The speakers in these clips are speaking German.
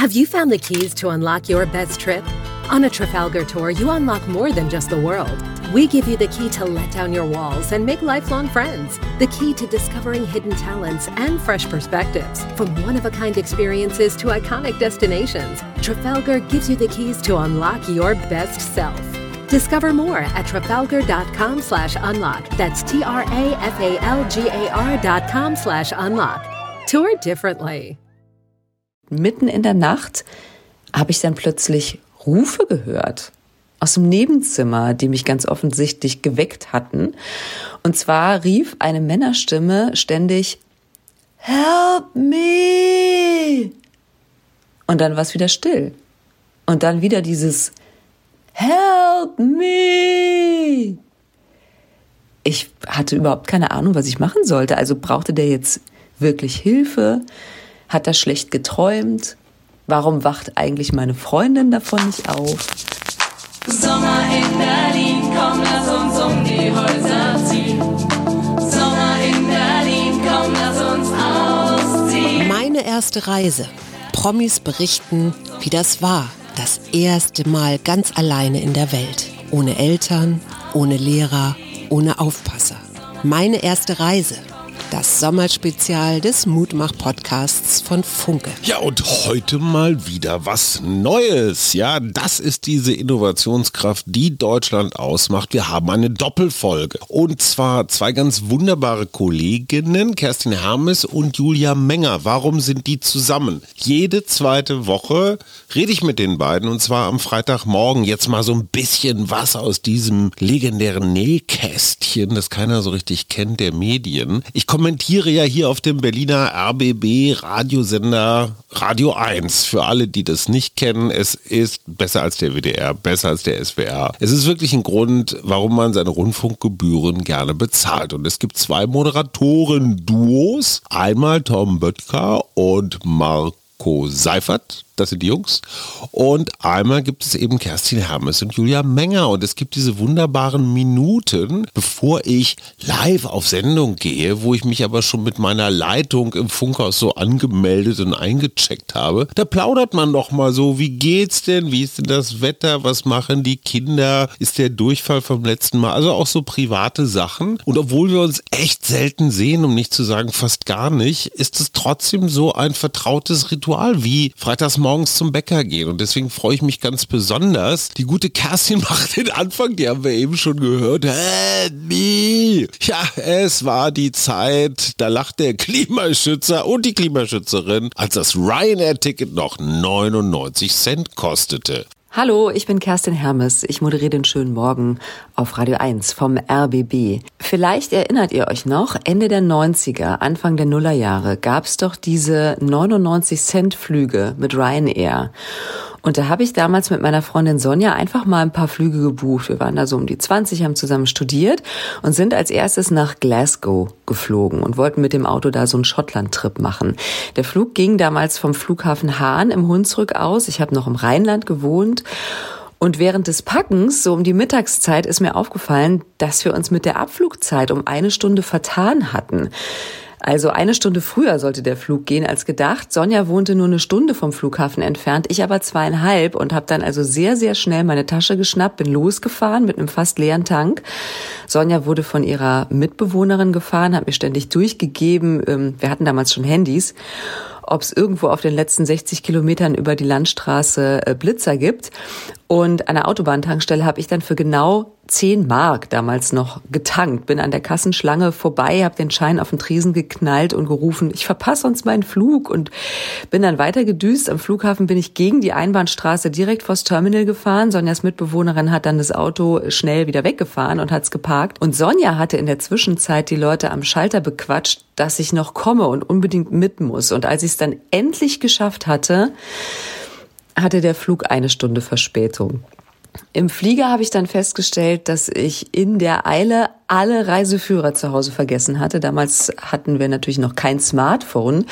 Have you found the keys to unlock your best trip? On a Trafalgar tour, you unlock more than just the world. We give you the key to let down your walls and make lifelong friends. The key to discovering hidden talents and fresh perspectives. From one of a kind experiences to iconic destinations, Trafalgar gives you the keys to unlock your best self. Discover more at trafalgar.com slash unlock. That's T R A F A L G A R dot com slash unlock. Tour differently. Mitten in der Nacht habe ich dann plötzlich Rufe gehört aus dem Nebenzimmer, die mich ganz offensichtlich geweckt hatten. Und zwar rief eine Männerstimme ständig Help me! Und dann war es wieder still. Und dann wieder dieses Help me! Ich hatte überhaupt keine Ahnung, was ich machen sollte. Also brauchte der jetzt wirklich Hilfe? Hat er schlecht geträumt? Warum wacht eigentlich meine Freundin davon nicht auf? Sommer in Berlin, komm, lass uns um die Häuser ziehen. Sommer in Berlin, komm, lass uns ausziehen. Meine erste Reise. Promis berichten, wie das war. Das erste Mal ganz alleine in der Welt. Ohne Eltern, ohne Lehrer, ohne Aufpasser. Meine erste Reise das Sommerspezial des Mutmach-Podcasts von Funke. Ja, und heute mal wieder was Neues. Ja, das ist diese Innovationskraft, die Deutschland ausmacht. Wir haben eine Doppelfolge. Und zwar zwei ganz wunderbare Kolleginnen, Kerstin Hermes und Julia Menger. Warum sind die zusammen? Jede zweite Woche rede ich mit den beiden und zwar am Freitagmorgen. Jetzt mal so ein bisschen was aus diesem legendären Nähkästchen, das keiner so richtig kennt, der Medien. Ich komme kommentiere ja hier auf dem Berliner RBB Radiosender Radio 1. Für alle, die das nicht kennen, es ist besser als der WDR, besser als der SWR. Es ist wirklich ein Grund, warum man seine Rundfunkgebühren gerne bezahlt. Und es gibt zwei Moderatoren-Duos. Einmal Tom Böttger und Marco Seifert das sind die Jungs. Und einmal gibt es eben Kerstin Hermes und Julia Menger. Und es gibt diese wunderbaren Minuten, bevor ich live auf Sendung gehe, wo ich mich aber schon mit meiner Leitung im Funkhaus so angemeldet und eingecheckt habe. Da plaudert man doch mal so, wie geht's denn? Wie ist denn das Wetter? Was machen die Kinder? Ist der Durchfall vom letzten Mal? Also auch so private Sachen. Und obwohl wir uns echt selten sehen, um nicht zu sagen fast gar nicht, ist es trotzdem so ein vertrautes Ritual wie Freitagsmorgen morgens zum Bäcker gehen. Und deswegen freue ich mich ganz besonders. Die gute Kerstin macht den Anfang, die haben wir eben schon gehört. Äh, nee. Ja, es war die Zeit, da lacht der Klimaschützer und die Klimaschützerin, als das Ryanair-Ticket noch 99 Cent kostete. Hallo, ich bin Kerstin Hermes. Ich moderiere den schönen Morgen auf Radio 1 vom RBB. Vielleicht erinnert ihr euch noch, Ende der 90er, Anfang der Nullerjahre gab es doch diese 99 Cent Flüge mit Ryanair. Und da habe ich damals mit meiner Freundin Sonja einfach mal ein paar Flüge gebucht. Wir waren da so um die 20, haben zusammen studiert und sind als erstes nach Glasgow geflogen und wollten mit dem Auto da so einen Schottland-Trip machen. Der Flug ging damals vom Flughafen Hahn im Hunsrück aus. Ich habe noch im Rheinland gewohnt. Und während des Packens, so um die Mittagszeit, ist mir aufgefallen, dass wir uns mit der Abflugzeit um eine Stunde vertan hatten. Also eine Stunde früher sollte der Flug gehen als gedacht. Sonja wohnte nur eine Stunde vom Flughafen entfernt, ich aber zweieinhalb und habe dann also sehr, sehr schnell meine Tasche geschnappt, bin losgefahren mit einem fast leeren Tank. Sonja wurde von ihrer Mitbewohnerin gefahren, hat mir ständig durchgegeben, ähm, wir hatten damals schon Handys, ob es irgendwo auf den letzten 60 Kilometern über die Landstraße äh, Blitzer gibt. Und an der Autobahntankstelle habe ich dann für genau 10 Mark damals noch getankt, bin an der Kassenschlange vorbei, habe den Schein auf den Tresen geknallt und gerufen, ich verpasse uns meinen Flug und bin dann weiter gedüst. Am Flughafen bin ich gegen die Einbahnstraße direkt vors Terminal gefahren. Sonjas Mitbewohnerin hat dann das Auto schnell wieder weggefahren und hat's geparkt. Und Sonja hatte in der Zwischenzeit die Leute am Schalter bequatscht, dass ich noch komme und unbedingt mit muss. Und als ich es dann endlich geschafft hatte, hatte der Flug eine Stunde Verspätung. Im Flieger habe ich dann festgestellt, dass ich in der Eile alle Reiseführer zu Hause vergessen hatte. Damals hatten wir natürlich noch kein Smartphone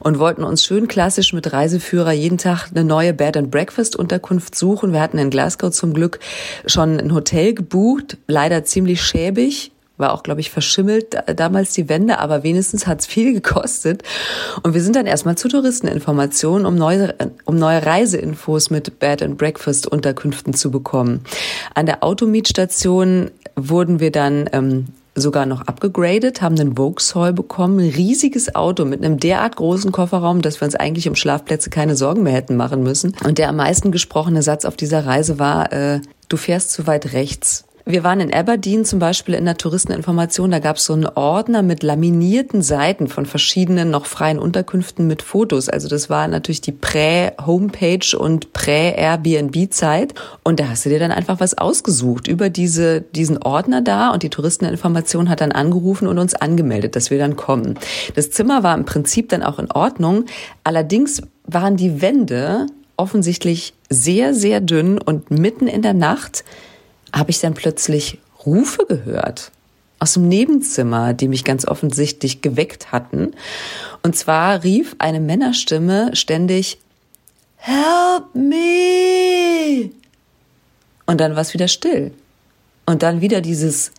und wollten uns schön klassisch mit Reiseführer jeden Tag eine neue Bed and Breakfast Unterkunft suchen. Wir hatten in Glasgow zum Glück schon ein Hotel gebucht, leider ziemlich schäbig, war auch, glaube ich, verschimmelt damals die Wände, aber wenigstens hat's viel gekostet. Und wir sind dann erstmal zur Touristeninformation, um neue, um neue Reiseinfos mit Bed and Breakfast Unterkünften zu bekommen. An der Automietstation wurden wir dann ähm, sogar noch abgegradet, haben einen Vauxhall bekommen, ein riesiges Auto mit einem derart großen Kofferraum, dass wir uns eigentlich um Schlafplätze keine Sorgen mehr hätten machen müssen. Und der am meisten gesprochene Satz auf dieser Reise war, äh, du fährst zu weit rechts. Wir waren in Aberdeen zum Beispiel in der Touristeninformation. Da gab es so einen Ordner mit laminierten Seiten von verschiedenen noch freien Unterkünften mit Fotos. Also das war natürlich die Prä-Homepage und Prä-Airbnb-Zeit. Und da hast du dir dann einfach was ausgesucht über diese, diesen Ordner da. Und die Touristeninformation hat dann angerufen und uns angemeldet, dass wir dann kommen. Das Zimmer war im Prinzip dann auch in Ordnung. Allerdings waren die Wände offensichtlich sehr, sehr dünn und mitten in der Nacht habe ich dann plötzlich Rufe gehört aus dem Nebenzimmer, die mich ganz offensichtlich geweckt hatten. Und zwar rief eine Männerstimme ständig, Help me! Und dann war es wieder still. Und dann wieder dieses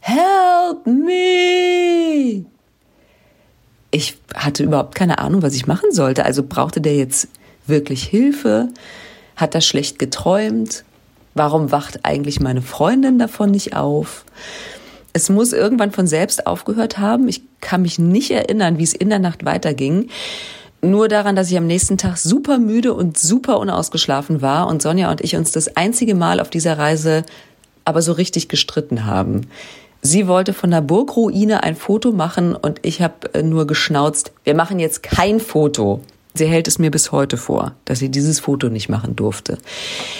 Help me! Ich hatte überhaupt keine Ahnung, was ich machen sollte. Also brauchte der jetzt wirklich Hilfe? Hat er schlecht geträumt? Warum wacht eigentlich meine Freundin davon nicht auf? Es muss irgendwann von selbst aufgehört haben. Ich kann mich nicht erinnern, wie es in der Nacht weiterging. Nur daran, dass ich am nächsten Tag super müde und super unausgeschlafen war und Sonja und ich uns das einzige Mal auf dieser Reise aber so richtig gestritten haben. Sie wollte von der Burgruine ein Foto machen und ich habe nur geschnauzt, wir machen jetzt kein Foto. Sie hält es mir bis heute vor, dass sie dieses Foto nicht machen durfte.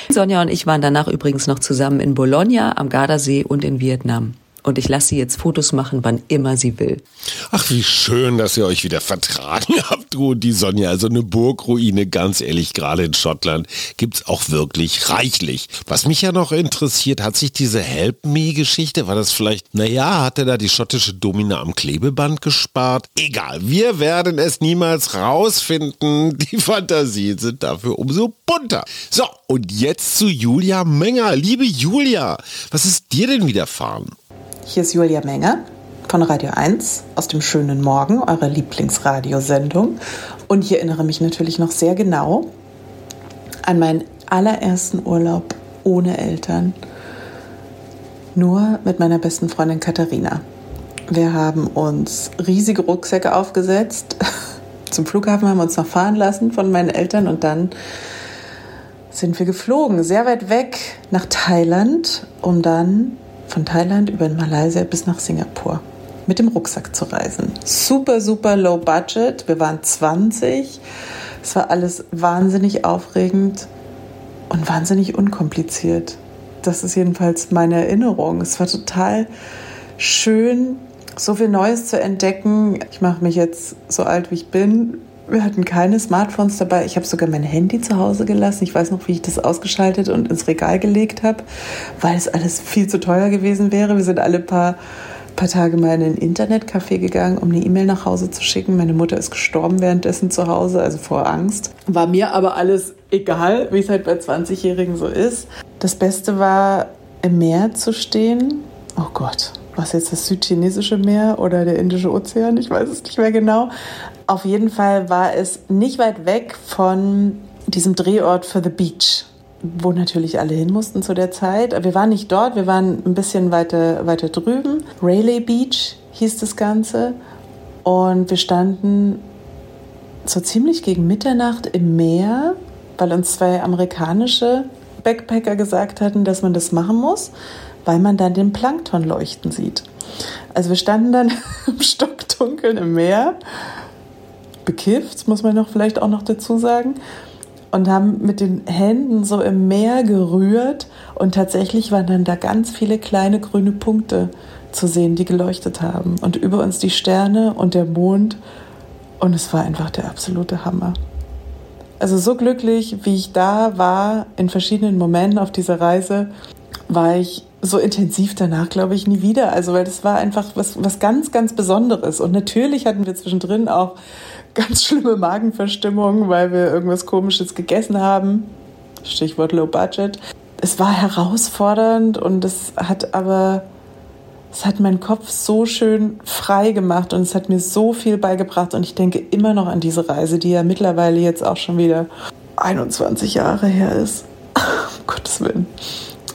Sonja und ich waren danach übrigens noch zusammen in Bologna, am Gardasee und in Vietnam und ich lasse sie jetzt Fotos machen, wann immer sie will. Ach, wie schön, dass ihr euch wieder vertragen habt, du und die Sonja. Also eine Burgruine, ganz ehrlich, gerade in Schottland gibt's auch wirklich reichlich. Was mich ja noch interessiert, hat sich diese Help Me-Geschichte, war das vielleicht, naja, hat er da die schottische Domina am Klebeband gespart? Egal, wir werden es niemals rausfinden. Die Fantasien sind dafür umso bunter. So, und jetzt zu Julia Menger. Liebe Julia, was ist dir denn widerfahren? Hier ist Julia Menger von Radio 1 aus dem schönen Morgen, eurer Lieblingsradiosendung. Und ich erinnere mich natürlich noch sehr genau an meinen allerersten Urlaub ohne Eltern, nur mit meiner besten Freundin Katharina. Wir haben uns riesige Rucksäcke aufgesetzt. Zum Flughafen haben wir uns noch fahren lassen von meinen Eltern und dann sind wir geflogen, sehr weit weg nach Thailand, um dann von Thailand über Malaysia bis nach Singapur mit dem Rucksack zu reisen. Super, super low budget. Wir waren 20. Es war alles wahnsinnig aufregend und wahnsinnig unkompliziert. Das ist jedenfalls meine Erinnerung. Es war total schön, so viel Neues zu entdecken. Ich mache mich jetzt so alt, wie ich bin, wir hatten keine Smartphones dabei. Ich habe sogar mein Handy zu Hause gelassen. Ich weiß noch, wie ich das ausgeschaltet und ins Regal gelegt habe, weil es alles viel zu teuer gewesen wäre. Wir sind alle paar, paar Tage mal in ein Internetcafé gegangen, um eine E-Mail nach Hause zu schicken. Meine Mutter ist gestorben währenddessen zu Hause, also vor Angst. War mir aber alles egal, wie es halt bei 20-Jährigen so ist. Das Beste war, im Meer zu stehen. Oh Gott, was jetzt das südchinesische Meer oder der Indische Ozean, ich weiß es nicht mehr genau. Auf jeden Fall war es nicht weit weg von diesem Drehort für The Beach, wo natürlich alle hin mussten zu der Zeit. Wir waren nicht dort, wir waren ein bisschen weiter, weiter drüben. Rayleigh Beach hieß das Ganze. Und wir standen so ziemlich gegen Mitternacht im Meer, weil uns zwei amerikanische Backpacker gesagt hatten, dass man das machen muss weil man dann den Plankton leuchten sieht. Also wir standen dann im Stockdunkeln im Meer, bekifft, muss man noch vielleicht auch noch dazu sagen, und haben mit den Händen so im Meer gerührt und tatsächlich waren dann da ganz viele kleine grüne Punkte zu sehen, die geleuchtet haben und über uns die Sterne und der Mond und es war einfach der absolute Hammer. Also so glücklich, wie ich da war in verschiedenen Momenten auf dieser Reise, war ich so intensiv danach, glaube ich, nie wieder. Also, weil das war einfach was, was ganz, ganz Besonderes. Und natürlich hatten wir zwischendrin auch ganz schlimme Magenverstimmungen, weil wir irgendwas Komisches gegessen haben. Stichwort Low Budget. Es war herausfordernd und es hat aber es hat meinen Kopf so schön frei gemacht und es hat mir so viel beigebracht. Und ich denke immer noch an diese Reise, die ja mittlerweile jetzt auch schon wieder 21 Jahre her ist. um Gottes Willen.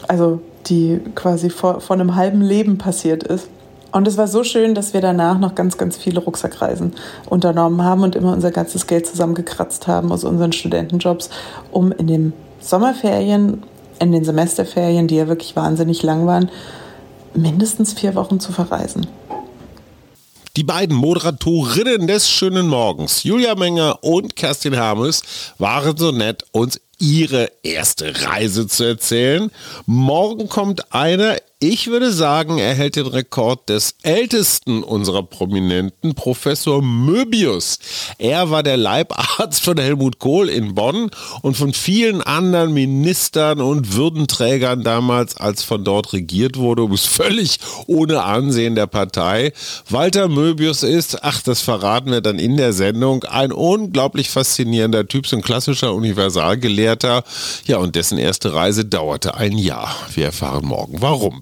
Also die quasi vor, vor einem halben Leben passiert ist. Und es war so schön, dass wir danach noch ganz, ganz viele Rucksackreisen unternommen haben und immer unser ganzes Geld zusammengekratzt haben aus unseren Studentenjobs, um in den Sommerferien, in den Semesterferien, die ja wirklich wahnsinnig lang waren, mindestens vier Wochen zu verreisen. Die beiden Moderatorinnen des schönen Morgens, Julia Menger und Kerstin Hermes, waren so nett, uns ihre erste Reise zu erzählen. Morgen kommt einer ich würde sagen, er hält den Rekord des ältesten unserer Prominenten, Professor Möbius. Er war der Leibarzt von Helmut Kohl in Bonn und von vielen anderen Ministern und Würdenträgern damals, als von dort regiert wurde, bis völlig ohne Ansehen der Partei. Walter Möbius ist, ach, das verraten wir dann in der Sendung, ein unglaublich faszinierender Typ, so ein klassischer Universalgelehrter. Ja, und dessen erste Reise dauerte ein Jahr. Wir erfahren morgen warum.